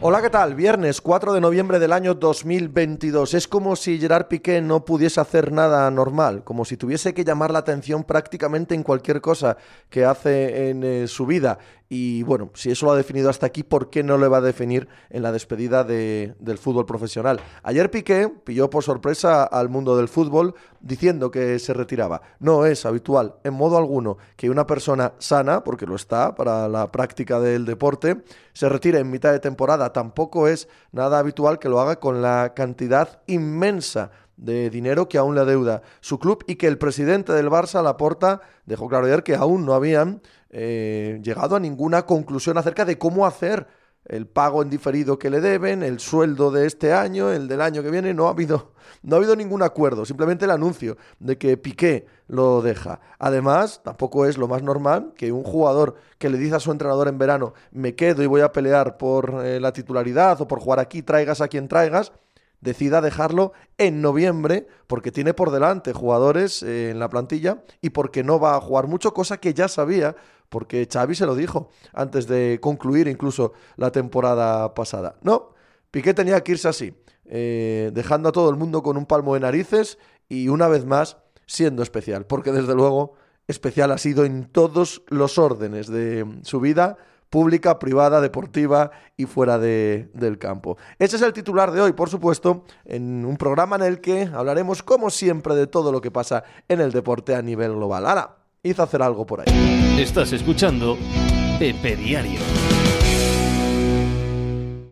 Hola, ¿qué tal? Viernes 4 de noviembre del año 2022. Es como si Gerard Piqué no pudiese hacer nada normal, como si tuviese que llamar la atención prácticamente en cualquier cosa que hace en eh, su vida. Y bueno, si eso lo ha definido hasta aquí, ¿por qué no lo va a definir en la despedida de, del fútbol profesional? Ayer Piqué pilló por sorpresa al mundo del fútbol diciendo que se retiraba. No es habitual, en modo alguno, que una persona sana, porque lo está para la práctica del deporte, se retire en mitad de temporada. Tampoco es nada habitual que lo haga con la cantidad inmensa de dinero que aún le adeuda su club y que el presidente del Barça, Laporta, dejó claro ayer que aún no habían eh, llegado a ninguna conclusión acerca de cómo hacer el pago en diferido que le deben, el sueldo de este año, el del año que viene, no ha habido, no ha habido ningún acuerdo, simplemente el anuncio de que Piqué lo deja. Además, tampoco es lo más normal que un jugador que le dice a su entrenador en verano, me quedo y voy a pelear por eh, la titularidad o por jugar aquí, traigas a quien traigas, decida dejarlo en noviembre porque tiene por delante jugadores eh, en la plantilla y porque no va a jugar mucho, cosa que ya sabía porque Xavi se lo dijo antes de concluir incluso la temporada pasada. No, Piqué tenía que irse así, eh, dejando a todo el mundo con un palmo de narices y una vez más siendo especial, porque desde luego especial ha sido en todos los órdenes de su vida, pública, privada, deportiva y fuera de, del campo. Ese es el titular de hoy, por supuesto, en un programa en el que hablaremos, como siempre, de todo lo que pasa en el deporte a nivel global. Ahora, hizo hacer algo por ahí. Estás escuchando Pepe Diario.